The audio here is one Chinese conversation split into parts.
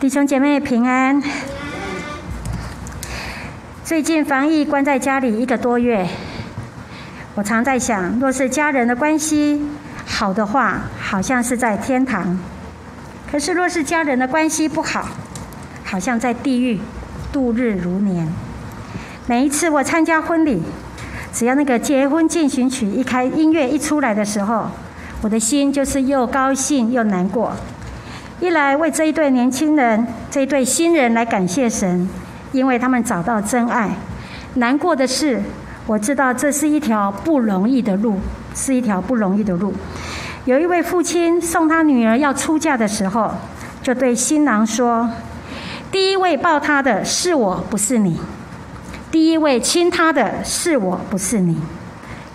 弟兄姐妹平安。最近防疫关在家里一个多月，我常在想，若是家人的关系好的话，好像是在天堂；可是若是家人的关系不好，好像在地狱度日如年。每一次我参加婚礼，只要那个结婚进行曲一开，音乐一出来的时候，我的心就是又高兴又难过。一来为这一对年轻人、这一对新人来感谢神，因为他们找到真爱；难过的是，我知道这是一条不容易的路，是一条不容易的路。有一位父亲送他女儿要出嫁的时候，就对新郎说：“第一位抱她的是我，不是你；第一位亲她的是我，不是你。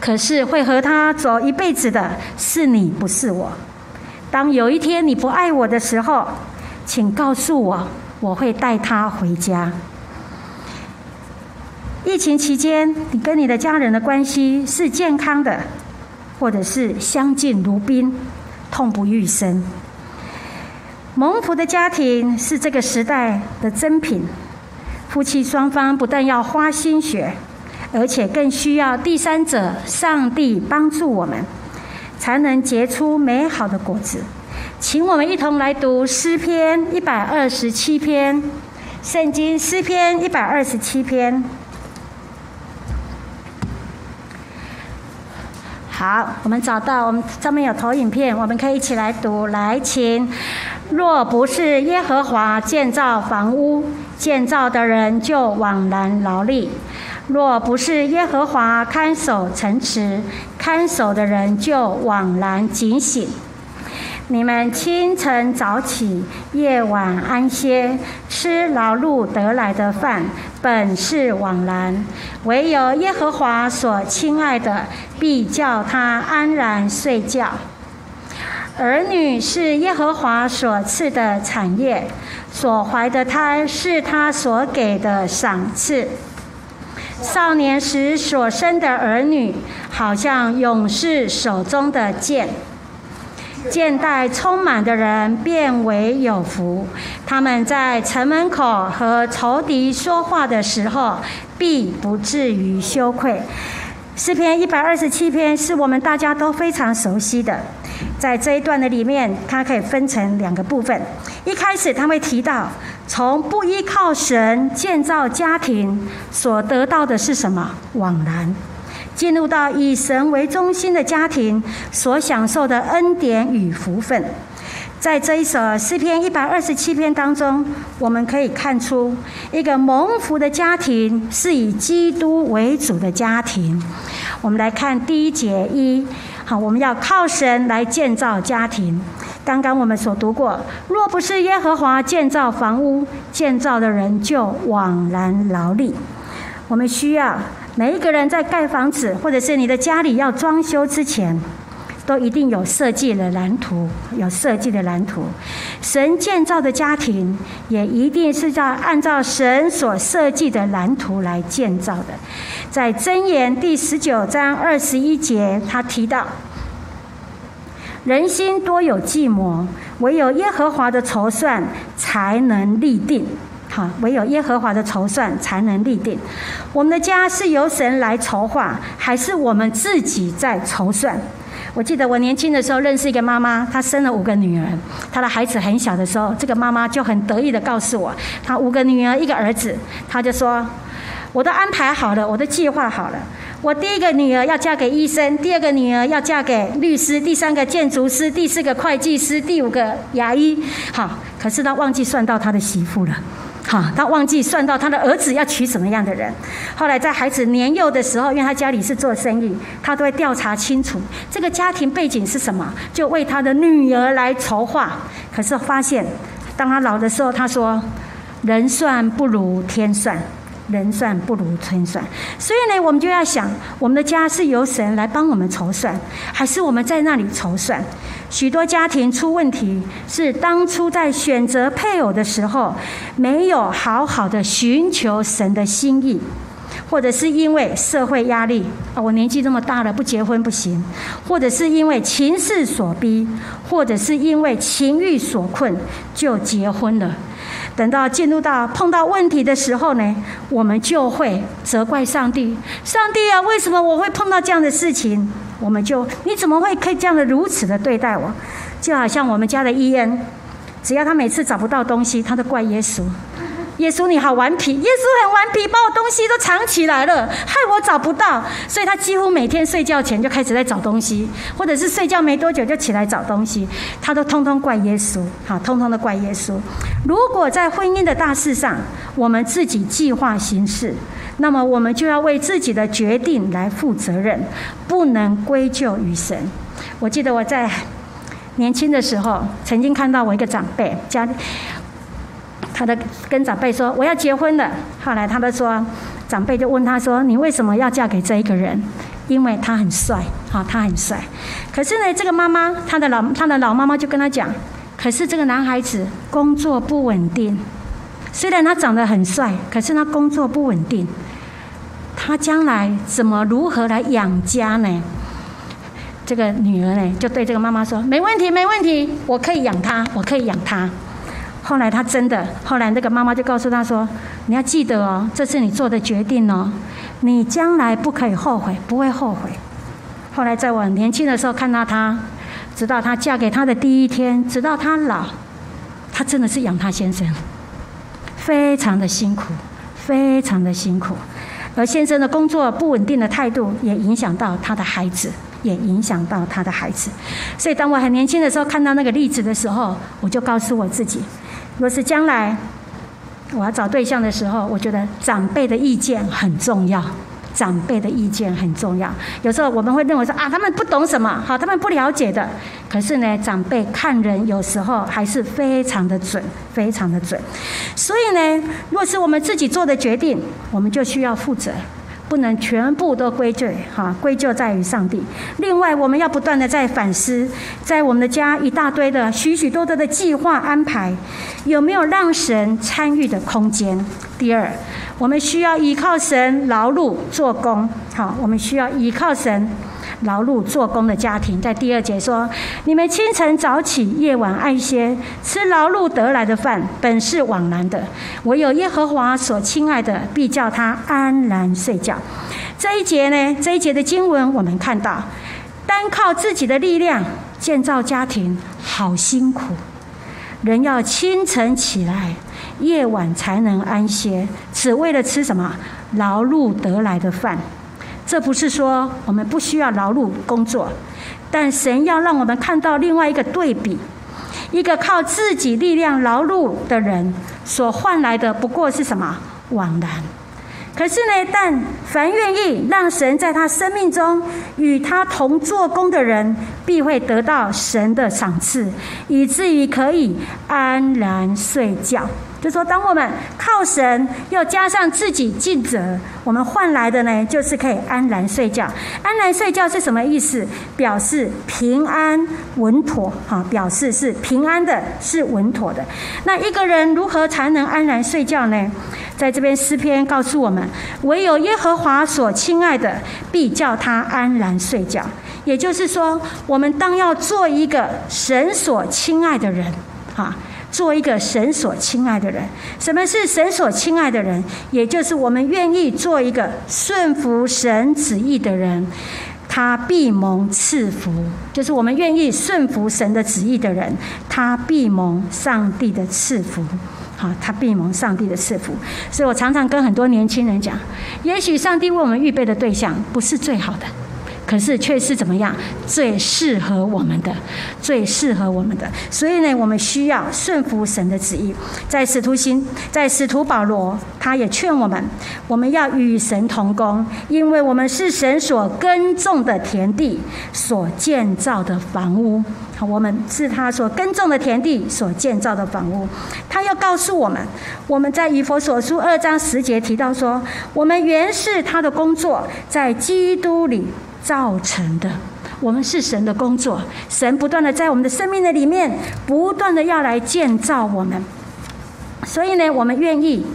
可是会和他走一辈子的是你，不是我。”当有一天你不爱我的时候，请告诉我，我会带他回家。疫情期间，你跟你的家人的关系是健康的，或者是相敬如宾、痛不欲生。蒙福的家庭是这个时代的珍品，夫妻双方不但要花心血，而且更需要第三者——上帝帮助我们。才能结出美好的果子，请我们一同来读诗篇一百二十七篇，圣经诗篇一百二十七篇。好，我们找到我们上面有投影片，我们可以一起来读。来，请。若不是耶和华建造房屋，建造的人就枉然劳力。若不是耶和华看守城池，看守的人就枉然警醒。你们清晨早起，夜晚安歇，吃劳碌得来的饭，本是枉然；唯有耶和华所亲爱的，必叫他安然睡觉。儿女是耶和华所赐的产业，所怀的胎是他所给的赏赐。少年时所生的儿女，好像勇士手中的剑。剑带充满的人，变为有福。他们在城门口和仇敌说话的时候，必不至于羞愧。诗篇一百二十七篇是我们大家都非常熟悉的。在这一段的里面，它可以分成两个部分。一开始他会提到。从不依靠神建造家庭所得到的是什么？枉然。进入到以神为中心的家庭所享受的恩典与福分，在这一首诗篇一百二十七篇当中，我们可以看出一个蒙福的家庭是以基督为主的家庭。我们来看第一节一，好，我们要靠神来建造家庭。刚刚我们所读过，若不是耶和华建造房屋，建造的人就枉然劳力。我们需要每一个人在盖房子，或者是你的家里要装修之前，都一定有设计的蓝图，有设计的蓝图。神建造的家庭，也一定是要按照神所设计的蓝图来建造的。在箴言第十九章二十一节，他提到。人心多有计谋，唯有耶和华的筹算才能立定。好，唯有耶和华的筹算才能立定。我们的家是由神来筹划，还是我们自己在筹算？我记得我年轻的时候认识一个妈妈，她生了五个女儿。她的孩子很小的时候，这个妈妈就很得意的告诉我，她五个女儿一个儿子，她就说：“我都安排好了，我都计划好了。”我第一个女儿要嫁给医生，第二个女儿要嫁给律师，第三个建筑师，第四个会计师，第五个牙医。好，可是他忘记算到他的媳妇了。好，他忘记算到他的儿子要娶什么样的人。后来在孩子年幼的时候，因为他家里是做生意，他都会调查清楚这个家庭背景是什么，就为他的女儿来筹划。可是发现，当他老的时候，他说：“人算不如天算。”人算不如天算，所以呢，我们就要想，我们的家是由神来帮我们筹算，还是我们在那里筹算？许多家庭出问题，是当初在选择配偶的时候，没有好好的寻求神的心意。或者是因为社会压力啊，我年纪这么大了不结婚不行，或者是因为情势所逼，或者是因为情欲所困就结婚了。等到进入到碰到问题的时候呢，我们就会责怪上帝：上帝啊，为什么我会碰到这样的事情？我们就你怎么会可以这样的如此的对待我？就好像我们家的伊恩，只要他每次找不到东西，他都怪耶稣。耶稣你好顽皮，耶稣很顽皮，把我东西都藏起来了，害我找不到。所以他几乎每天睡觉前就开始在找东西，或者是睡觉没多久就起来找东西，他都通通怪耶稣，好，通通的怪耶稣。如果在婚姻的大事上，我们自己计划行事，那么我们就要为自己的决定来负责任，不能归咎于神。我记得我在年轻的时候，曾经看到我一个长辈家。他的跟长辈说我要结婚了，后来他们说，长辈就问他说你为什么要嫁给这一个人？因为他很帅，好，他很帅。可是呢，这个妈妈，他的老他的老妈妈就跟他讲，可是这个男孩子工作不稳定，虽然他长得很帅，可是他工作不稳定，他将来怎么如何来养家呢？这个女儿呢就对这个妈妈说，没问题，没问题，我可以养他，我可以养他。后来他真的，后来那个妈妈就告诉他说：“你要记得哦，这是你做的决定哦，你将来不可以后悔，不会后悔。”后来在我年轻的时候看到他，直到他嫁给他的第一天，直到他老，他真的是养他先生，非常的辛苦，非常的辛苦。而先生的工作不稳定的态度，也影响到他的孩子。也影响到他的孩子，所以当我很年轻的时候看到那个例子的时候，我就告诉我自己：若是将来我要找对象的时候，我觉得长辈的意见很重要，长辈的意见很重要。有时候我们会认为说啊，他们不懂什么，好，他们不了解的。可是呢，长辈看人有时候还是非常的准，非常的准。所以呢，若是我们自己做的决定，我们就需要负责。不能全部都归罪，哈，归咎在于上帝。另外，我们要不断的在反思，在我们的家一大堆的许许多多的计划安排，有没有让神参与的空间？第二，我们需要依靠神劳碌做工，好，我们需要依靠神。劳碌做工的家庭，在第二节说：“你们清晨早起，夜晚安歇，吃劳碌得来的饭，本是枉然的。唯有耶和华所亲爱的，必叫他安然睡觉。”这一节呢，这一节的经文，我们看到，单靠自己的力量建造家庭，好辛苦。人要清晨起来，夜晚才能安歇，只为了吃什么劳碌得来的饭。这不是说我们不需要劳碌工作，但神要让我们看到另外一个对比：一个靠自己力量劳碌的人所换来的不过是什么？枉然。可是呢，但凡愿意让神在他生命中与他同做工的人，必会得到神的赏赐，以至于可以安然睡觉。就说，当我们靠神，又加上自己尽责，我们换来的呢，就是可以安然睡觉。安然睡觉是什么意思？表示平安稳妥，哈，表示是平安的，是稳妥的。那一个人如何才能安然睡觉呢？在这边诗篇告诉我们，唯有耶和华所亲爱的，必叫他安然睡觉。也就是说，我们当要做一个神所亲爱的人，啊。做一个神所亲爱的人，什么是神所亲爱的人？也就是我们愿意做一个顺服神旨意的人，他必蒙赐福。就是我们愿意顺服神的旨意的人，他必蒙上帝的赐福。好，他必蒙上帝的赐福。所以我常常跟很多年轻人讲，也许上帝为我们预备的对象不是最好的。可是却是怎么样最适合我们的，最适合我们的。所以呢，我们需要顺服神的旨意。在使徒行，在使徒保罗，他也劝我们，我们要与神同工，因为我们是神所耕种的田地，所建造的房屋。我们是他所耕种的田地，所建造的房屋。他要告诉我们，我们在以佛所书二章十节提到说，我们原是他的工作，在基督里。造成的，我们是神的工作，神不断的在我们的生命的里面，不断的要来建造我们。所以呢，我们愿意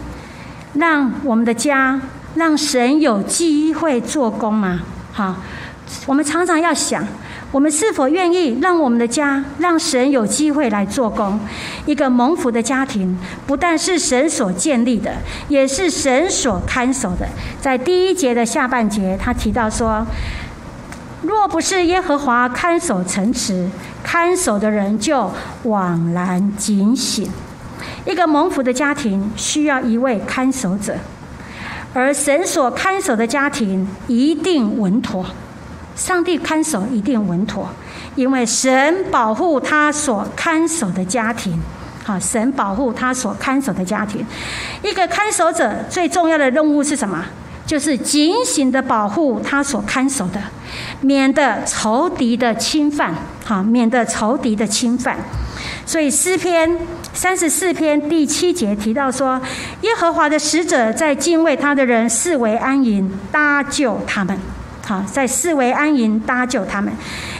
让我们的家，让神有机会做工吗？好，我们常常要想。我们是否愿意让我们的家，让神有机会来做工？一个蒙福的家庭，不但是神所建立的，也是神所看守的。在第一节的下半节，他提到说：“若不是耶和华看守城池，看守的人就枉然警醒。”一个蒙福的家庭需要一位看守者，而神所看守的家庭一定稳妥。上帝看守一定稳妥，因为神保护他所看守的家庭。好，神保护他所看守的家庭。一个看守者最重要的任务是什么？就是警醒的保护他所看守的，免得仇敌的侵犯。好，免得仇敌的侵犯。所以诗篇三十四篇第七节提到说：“耶和华的使者在敬畏他的人视为安营，搭救他们。”好，在视为安营搭救他们。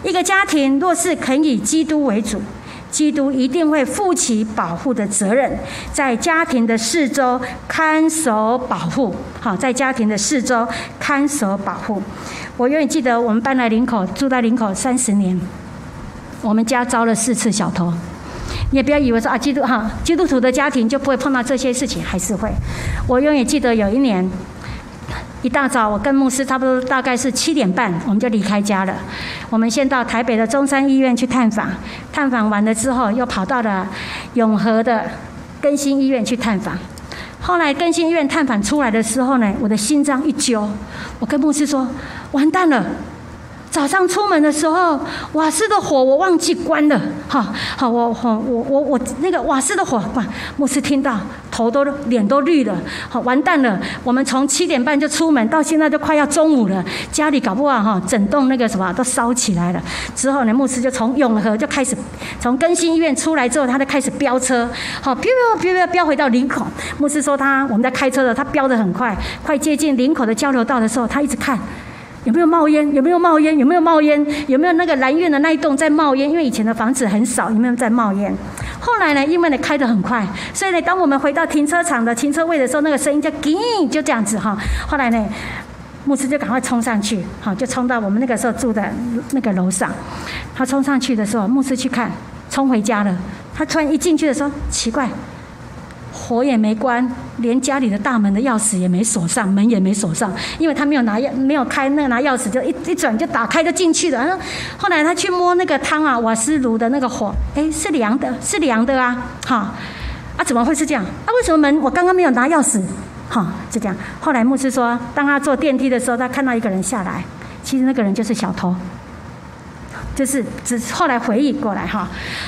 一个家庭若是肯以基督为主，基督一定会负起保护的责任，在家庭的四周看守保护。好，在家庭的四周看守保护。我永远记得，我们搬来林口，住在林口三十年，我们家遭了四次小偷。你也不要以为说啊，基督哈基督徒的家庭就不会碰到这些事情，还是会。我永远记得有一年。一大早，我跟牧师差不多大概是七点半，我们就离开家了。我们先到台北的中山医院去探访，探访完了之后，又跑到了永和的更新医院去探访。后来更新医院探访出来的时候呢，我的心脏一揪，我跟牧师说：“完蛋了。”早上出门的时候，瓦斯的火我忘记关了，哈，好，我我我我我那个瓦斯的火，哇，牧师听到头都脸都绿了，好，完蛋了，我们从七点半就出门，到现在都快要中午了，家里搞不好哈，整栋那个什么都烧起来了。之后呢，牧师就从永和就开始，从更新医院出来之后，他就开始飙车，好，飙飙飙飙回到林口。牧师说他我们在开车的，他飙得很快，快接近林口的交流道的时候，他一直看。有没有冒烟？有没有冒烟？有没有冒烟？有没有那个蓝院的那一栋在冒烟？因为以前的房子很少，有没有在冒烟？后来呢，因为呢开得很快，所以呢，当我们回到停车场的停车位的时候，那个声音就“叮”，就这样子哈。后来呢，牧师就赶快冲上去，好，就冲到我们那个时候住的那个楼上。他冲上去的时候，牧师去看，冲回家了。他突然一进去的时候，奇怪。火也没关，连家里的大门的钥匙也没锁上，门也没锁上，因为他没有拿钥，没有开那个拿钥匙，就一一转就打开就进去了。然后后来他去摸那个汤啊，瓦斯炉的那个火，哎，是凉的，是凉的啊，哈，啊怎么会是这样？啊为什么门我刚刚没有拿钥匙？哈，就这样。后来牧师说，当他坐电梯的时候，他看到一个人下来，其实那个人就是小偷，就是只后来回忆过来哈。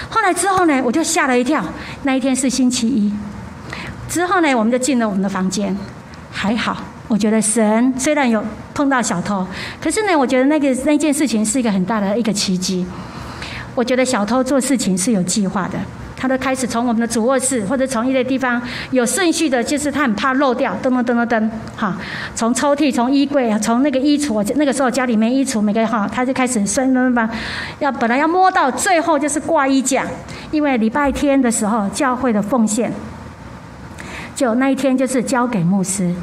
后来之后呢，我就吓了一跳。那一天是星期一。之后呢，我们就进了我们的房间，还好。我觉得神虽然有碰到小偷，可是呢，我觉得那个那件事情是一个很大的一个奇迹。我觉得小偷做事情是有计划的，他都开始从我们的主卧室或者从一些地方有顺序的，就是他很怕漏掉，噔噔噔噔噔，哈，从抽屉、从衣柜、从那个衣橱，那个时候家里面衣橱，每个哈，他就开始顺顺吧，要本来要摸到最后就是挂衣架，因为礼拜天的时候教会的奉献。就那一天，就是交给牧师，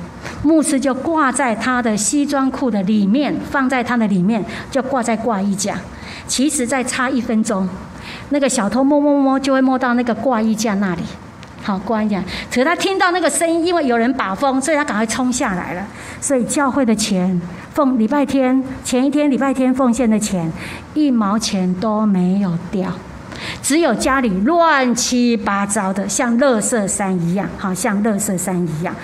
牧师就挂在他的西装裤的里面，放在他的里面，就挂在挂衣架。其实再差一分钟，那个小偷摸摸摸就会摸到那个挂衣架那里。好，挂衣架。可是他听到那个声音，因为有人把风，所以他赶快冲下来了。所以教会的钱，奉礼拜天前一天礼拜天奉献的钱，一毛钱都没有掉。只有家里乱七八糟的，像垃圾山一样，好像垃圾山一样。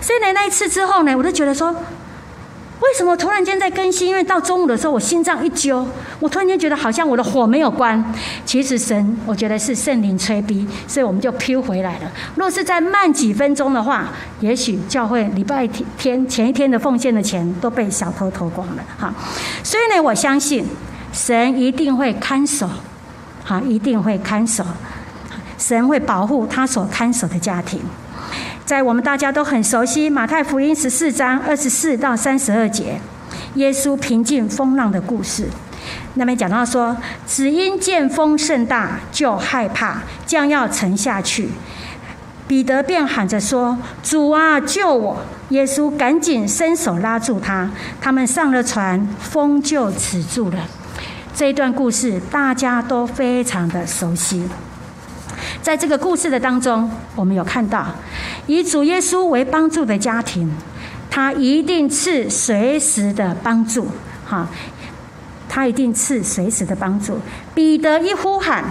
所以呢，那一次之后呢，我就觉得说，为什么突然间在更新？因为到中午的时候，我心脏一揪，我突然间觉得好像我的火没有关。其实神，我觉得是圣灵催逼，所以我们就飘回来了。若是再慢几分钟的话，也许教会礼拜天前一天的奉献的钱都被小偷偷光了。哈，所以呢，我相信神一定会看守。好，一定会看守，神会保护他所看守的家庭。在我们大家都很熟悉马太福音十四章二十四到三十二节，耶稣平静风浪的故事。那边讲到说，只因见风甚大，就害怕，将要沉下去。彼得便喊着说：“主啊，救我！”耶稣赶紧伸手拉住他。他们上了船，风就止住了。这一段故事大家都非常的熟悉。在这个故事的当中，我们有看到以主耶稣为帮助的家庭，他一定是随时的帮助。哈，他一定是随时的帮助。彼得一呼喊。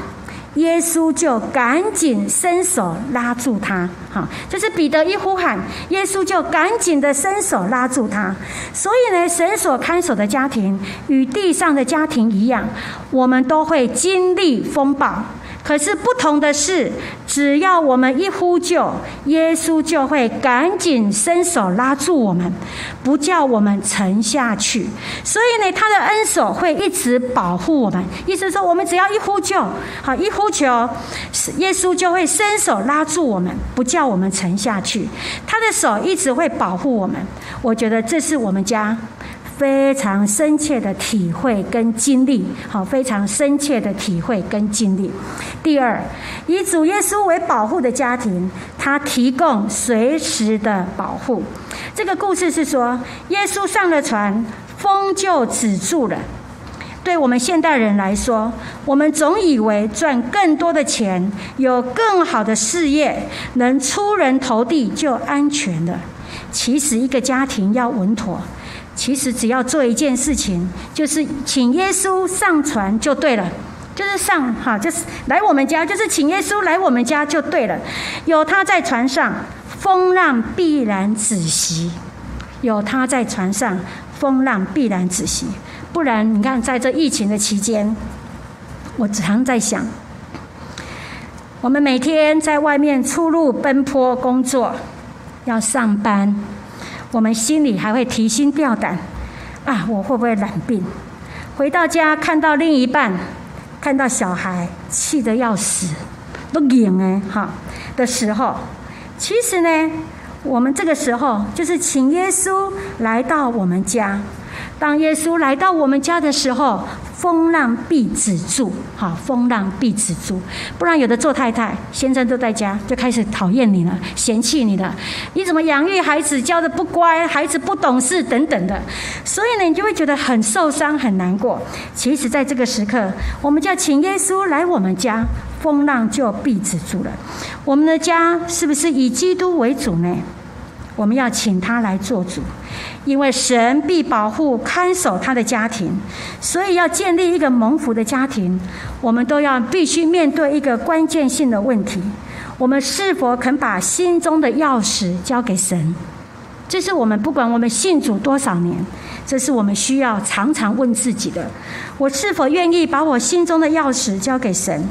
耶稣就赶紧伸手拉住他，哈，就是彼得一呼喊，耶稣就赶紧的伸手拉住他。所以呢，神所看守的家庭与地上的家庭一样，我们都会经历风暴。可是不同的是，只要我们一呼救，耶稣就会赶紧伸手拉住我们，不叫我们沉下去。所以呢，他的恩手会一直保护我们。意思说，我们只要一呼救，好一呼求，耶稣就会伸手拉住我们，不叫我们沉下去。他的手一直会保护我们。我觉得这是我们家。非常深切的体会跟经历，好，非常深切的体会跟经历。第二，以主耶稣为保护的家庭，他提供随时的保护。这个故事是说，耶稣上了船，风就止住了。对我们现代人来说，我们总以为赚更多的钱，有更好的事业，能出人头地就安全了。其实，一个家庭要稳妥。其实只要做一件事情，就是请耶稣上船就对了，就是上哈，就是来我们家，就是请耶稣来我们家就对了。有他在船上，风浪必然止息；有他在船上，风浪必然止息。不然，你看在这疫情的期间，我常在想，我们每天在外面出入奔波工作，要上班。我们心里还会提心吊胆，啊，我会不会染病？回到家看到另一半，看到小孩，气得要死，都硬哎哈的时候，其实呢，我们这个时候就是请耶稣来到我们家。当耶稣来到我们家的时候。风浪必止住，好，风浪必止住，不然有的做太太，先生都在家，就开始讨厌你了，嫌弃你了，你怎么养育孩子教的不乖，孩子不懂事等等的，所以呢，你就会觉得很受伤，很难过。其实，在这个时刻，我们就要请耶稣来我们家，风浪就必止住了。我们的家是不是以基督为主呢？我们要请他来做主。因为神必保护看守他的家庭，所以要建立一个蒙福的家庭，我们都要必须面对一个关键性的问题：我们是否肯把心中的钥匙交给神？这是我们不管我们信主多少年，这是我们需要常常问自己的：我是否愿意把我心中的钥匙交给神？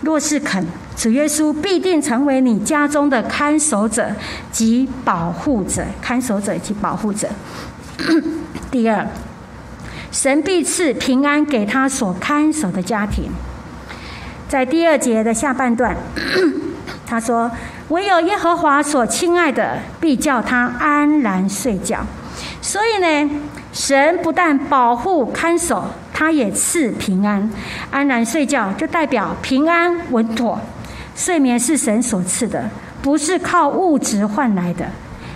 若是肯。主耶稣必定成为你家中的看守者及保护者，看守者及保护者。第二，神必赐平安给他所看守的家庭。在第二节的下半段，他说：“唯有耶和华所亲爱的，必叫他安然睡觉。”所以呢，神不但保护看守，他也赐平安，安然睡觉，就代表平安稳妥。睡眠是神所赐的，不是靠物质换来的。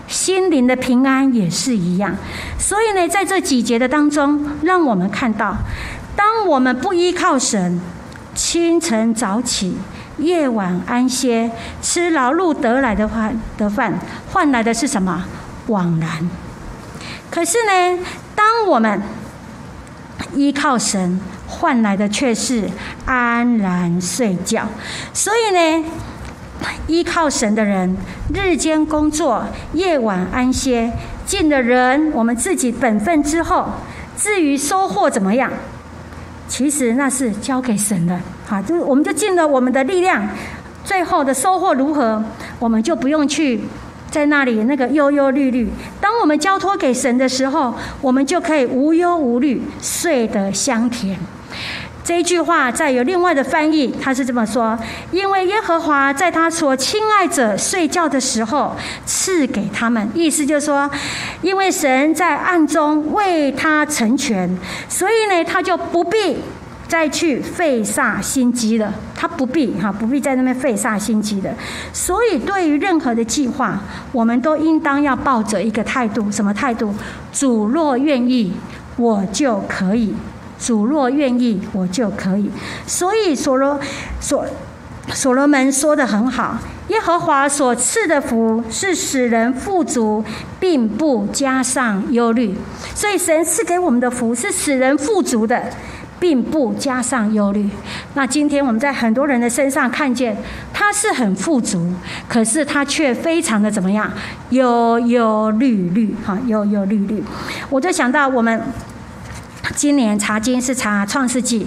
心灵的平安也是一样。所以呢，在这几节的当中，让我们看到，当我们不依靠神，清晨早起，夜晚安歇，吃劳碌得来的饭的饭，换来的是什么？枉然。可是呢，当我们依靠神，换来的却是安然睡觉，所以呢，依靠神的人，日间工作，夜晚安歇，尽了人我们自己本分之后，至于收获怎么样，其实那是交给神的。好，就是我们就尽了我们的力量，最后的收获如何，我们就不用去。在那里，那个忧忧虑虑。当我们交托给神的时候，我们就可以无忧无虑，睡得香甜。这一句话再有另外的翻译，他是这么说：因为耶和华在他所亲爱者睡觉的时候赐给他们。意思就是说，因为神在暗中为他成全，所以呢，他就不必。再去费煞心机了，他不必哈，不必在那边费煞心机的。所以，对于任何的计划，我们都应当要抱着一个态度，什么态度？主若愿意，我就可以；主若愿意，我就可以。所以，所罗所所罗门说的很好。耶和华所赐的福是使人富足，并不加上忧虑。所以神赐给我们的福是使人富足的，并不加上忧虑。那今天我们在很多人的身上看见，他是很富足，可是他却非常的怎么样？忧忧虑虑，哈，忧忧虑虑。我就想到我们。今年查经是查创世纪，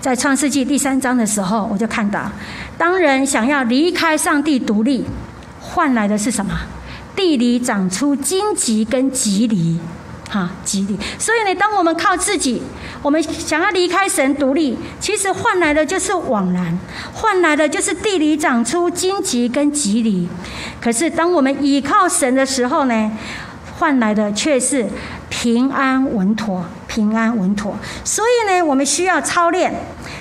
在创世纪第三章的时候，我就看到，当人想要离开上帝独立，换来的是什么？地里长出荆棘跟棘藜，哈，棘藜。所以呢，当我们靠自己，我们想要离开神独立，其实换来的就是枉然，换来的就是地里长出荆棘跟棘藜。可是当我们倚靠神的时候呢，换来的却是平安稳妥。平安稳妥，所以呢，我们需要操练，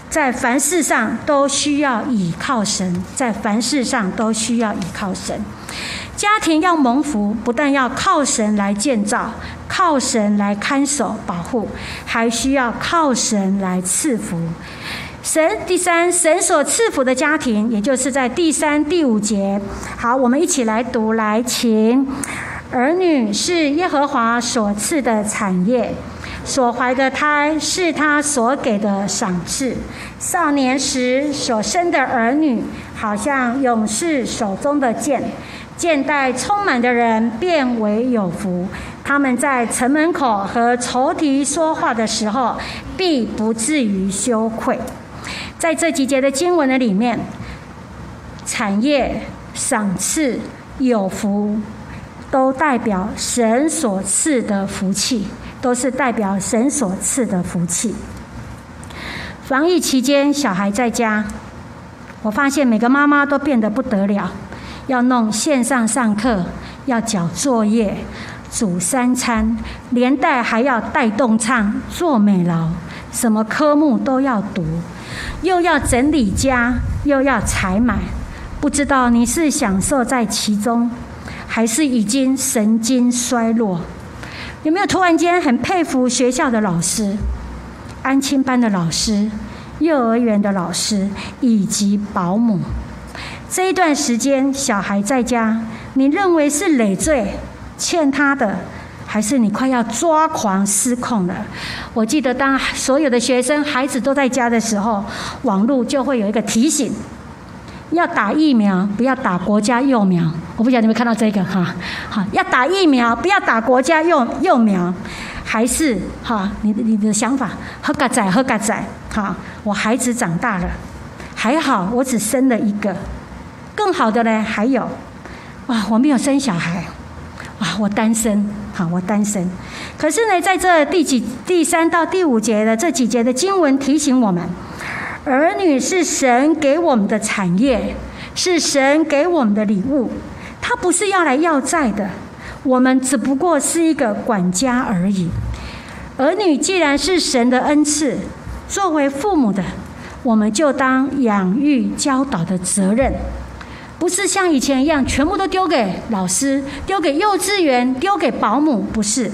在凡事上都需要倚靠神，在凡事上都需要倚靠神。家庭要蒙福，不但要靠神来建造，靠神来看守保护，还需要靠神来赐福。神第三，神所赐福的家庭，也就是在第三、第五节。好，我们一起来读，来，请儿女是耶和华所赐的产业。所怀的胎是他所给的赏赐，少年时所生的儿女，好像勇士手中的剑，剑带充满的人变为有福。他们在城门口和仇敌说话的时候，必不至于羞愧。在这几节的经文的里面，产业、赏赐、有福，都代表神所赐的福气。都是代表神所赐的福气。防疫期间，小孩在家，我发现每个妈妈都变得不得了，要弄线上上课，要交作业，煮三餐，连带还要带动唱、做美劳，什么科目都要读，又要整理家，又要采买，不知道你是享受在其中，还是已经神经衰弱？有没有突然间很佩服学校的老师、安亲班的老师、幼儿园的老师以及保姆？这一段时间小孩在家，你认为是累赘、欠他的，还是你快要抓狂失控了？我记得当所有的学生、孩子都在家的时候，网络就会有一个提醒。要打疫苗，不要打国家幼苗。我不晓得你们看到这个哈，好，要打疫苗，不要打国家幼幼苗，还是哈，你的你的想法，喝个仔喝个仔，好，我孩子长大了，还好我只生了一个，更好的呢还有，哇，我没有生小孩，哇，我单身，好，我单身。可是呢，在这第几第三到第五节的这几节的经文提醒我们。儿女是神给我们的产业，是神给我们的礼物。他不是要来要债的，我们只不过是一个管家而已。儿女既然是神的恩赐，作为父母的，我们就当养育教导的责任，不是像以前一样全部都丢给老师、丢给幼稚园、丢给保姆，不是。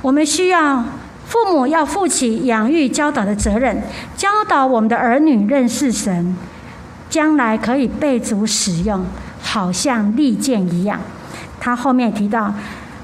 我们需要。父母要负起养育教导的责任，教导我们的儿女认识神，将来可以备足使用，好像利剑一样。他后面提到，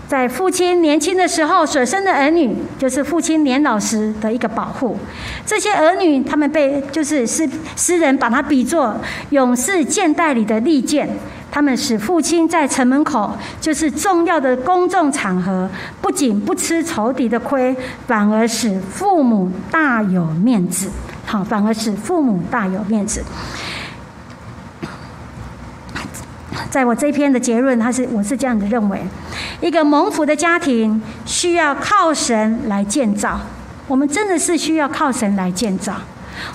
在父亲年轻的时候所生的儿女，就是父亲年老时的一个保护。这些儿女，他们被就是诗诗人把他比作勇士剑袋里的利剑。他们使父亲在城门口，就是重要的公众场合，不仅不吃仇敌的亏，反而使父母大有面子。好，反而使父母大有面子。在我这篇的结论，他是我是这样的认为：一个蒙福的家庭需要靠神来建造。我们真的是需要靠神来建造。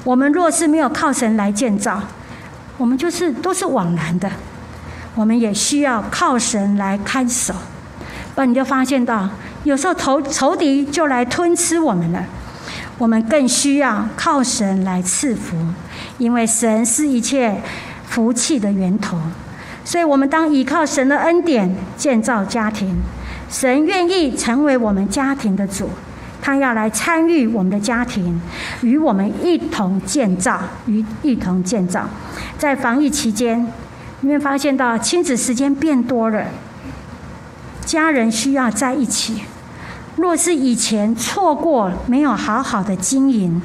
我们若是没有靠神来建造，我们就是都是枉然的。我们也需要靠神来看守，不然你就发现到，有时候仇仇敌就来吞吃我们了。我们更需要靠神来赐福，因为神是一切福气的源头。所以，我们当依靠神的恩典建造家庭，神愿意成为我们家庭的主，他要来参与我们的家庭，与我们一同建造，与一同建造。在防疫期间，你会发现到亲子时间变多了，家人需要在一起。若是以前错过，没有好好的经营，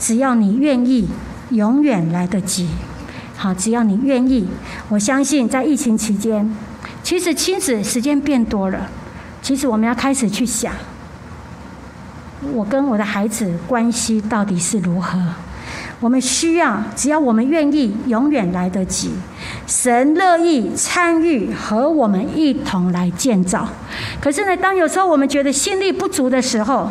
只要你愿意，永远来得及。好，只要你愿意，我相信在疫情期间，其实亲子时间变多了。其实我们要开始去想，我跟我的孩子关系到底是如何？我们需要，只要我们愿意，永远来得及。神乐意参与和我们一同来建造。可是呢，当有时候我们觉得心力不足的时候，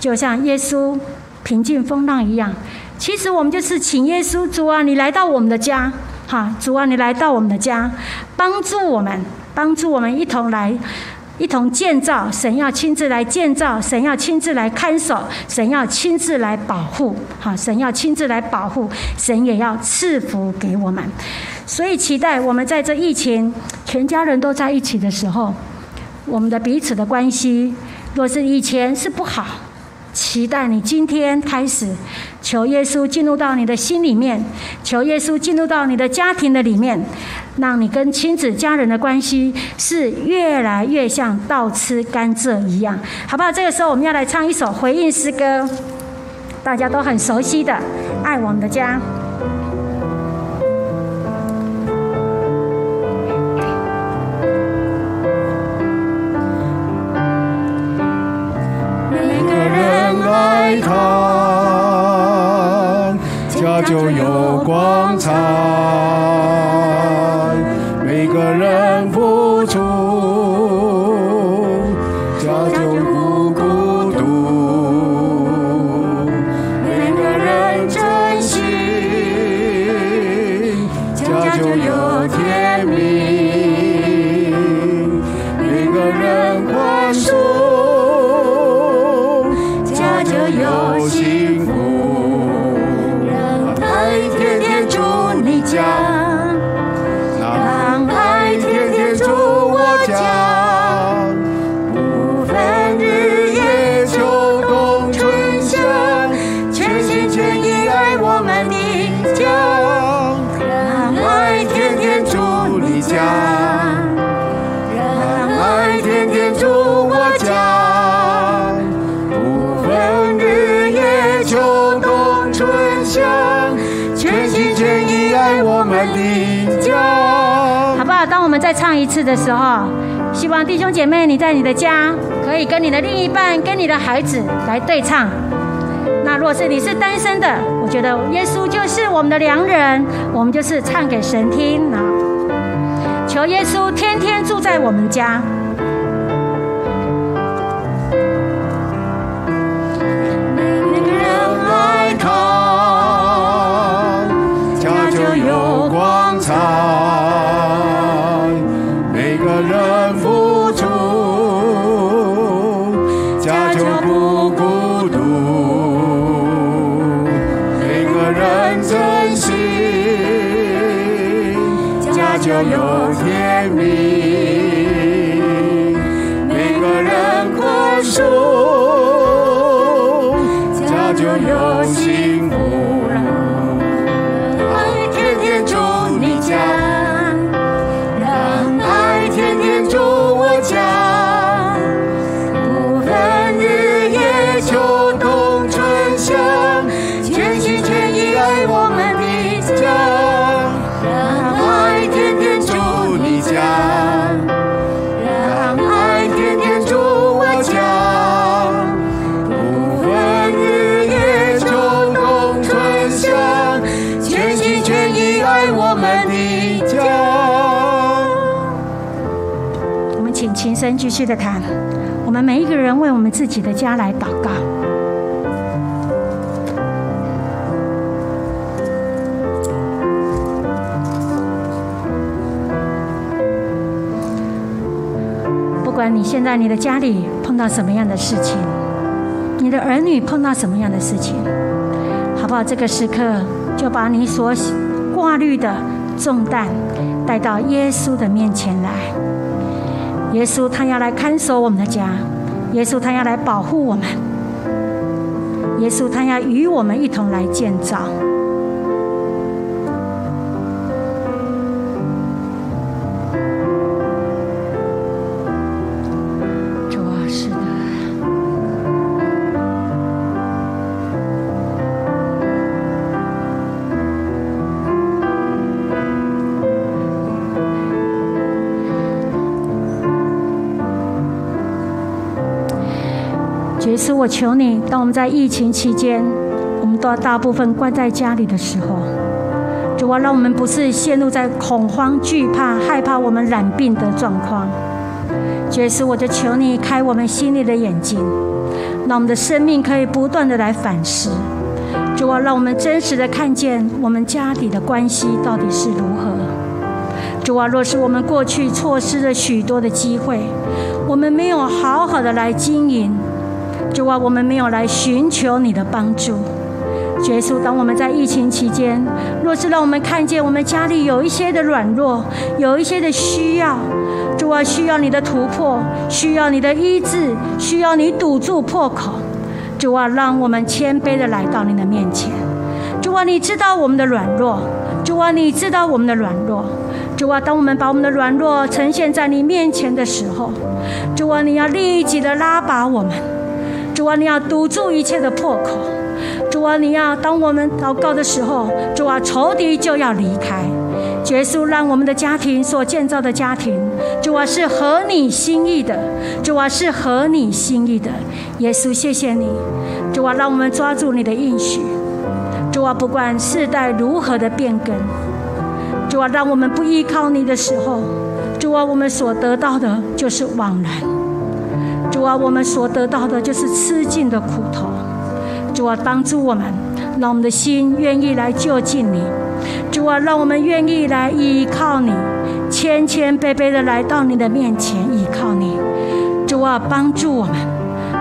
就像耶稣平静风浪一样。其实我们就是请耶稣主啊，你来到我们的家，哈，主啊，你来到我们的家，帮助我们，帮助我们一同来，一同建造。神要亲自来建造，神要亲自来看守，神要亲自来保护，哈，神要亲自来保护，神也要赐福给我们。所以期待我们在这疫情全家人都在一起的时候，我们的彼此的关系，若是以前是不好。期待你今天开始，求耶稣进入到你的心里面，求耶稣进入到你的家庭的里面，让你跟亲子家人的关系是越来越像倒吃甘蔗一样，好不好？这个时候我们要来唱一首回应诗歌，大家都很熟悉的《爱我们的家》。就有光彩，的时候，希望弟兄姐妹，你在你的家可以跟你的另一半、跟你的孩子来对唱。那若是你是单身的，我觉得耶稣就是我们的良人，我们就是唱给神听啊！求耶稣天天住在我们家。神继续的谈，我们每一个人为我们自己的家来祷告。不管你现在你的家里碰到什么样的事情，你的儿女碰到什么样的事情，好不好？这个时刻就把你所挂虑的重担带到耶稣的面前来。耶稣他要来看守我们的家，耶稣他要来保护我们，耶稣他要与我们一同来建造。稣，我求你，当我们在疫情期间，我们都要大部分关在家里的时候，主啊，让我们不是陷入在恐慌、惧怕、害怕我们染病的状况。耶稣，我就求你开我们心里的眼睛，让我们的生命可以不断的来反思。主啊，让我们真实的看见我们家里的关系到底是如何。主啊，若是我们过去错失了许多的机会，我们没有好好的来经营。主啊，我们没有来寻求你的帮助。耶稣，当我们在疫情期间，若是让我们看见我们家里有一些的软弱，有一些的需要，主啊，需要你的突破，需要你的医治，需要你堵住破口。主啊，让我们谦卑的来到你的面前。主啊，你知道我们的软弱。主啊，你知道我们的软弱。主啊，当我们把我们的软弱呈现在你面前的时候，主啊，你要立即的拉拔我们。主啊，你要堵住一切的破口。主啊，你要当我们祷告的时候，主啊，仇敌就要离开，耶稣让我们的家庭所建造的家庭，主啊是合你心意的，主啊是合你心意的。耶稣，谢谢你，主啊，让我们抓住你的应许。主啊，不管世代如何的变更，主啊，让我们不依靠你的时候，主啊，我们所得到的就是枉然。主啊，我们所得到的就是吃尽的苦头。主啊，帮助我们，让我们的心愿意来就近你。主啊，让我们愿意来依靠你，谦谦卑卑的来到你的面前依靠你。主啊，帮助我们，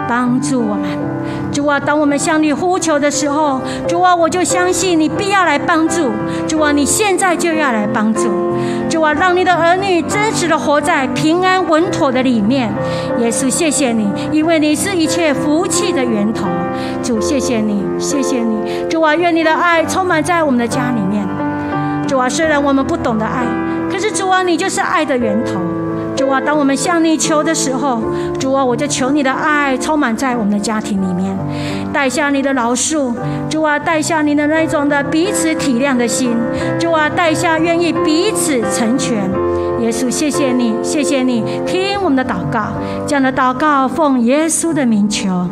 帮助我们。主啊，当我们向你呼求的时候，主啊，我就相信你必要来帮助。主啊，你现在就要来帮助。主啊，让你的儿女真实的活在平安稳妥的里面。耶稣，谢谢你，因为你是一切福气的源头。主，谢谢你，谢谢你。主啊，愿你的爱充满在我们的家里面。主啊，虽然我们不懂得爱，可是主啊，你就是爱的源头。主啊，当我们向你求的时候，主啊，我就求你的爱充满在我们的家庭里面，带下你的饶恕，主啊，带下你的那种的彼此体谅的心，主啊，带下愿意彼此成全。耶稣，谢谢你，谢谢你，听我们的祷告，这样的祷告奉耶稣的名求，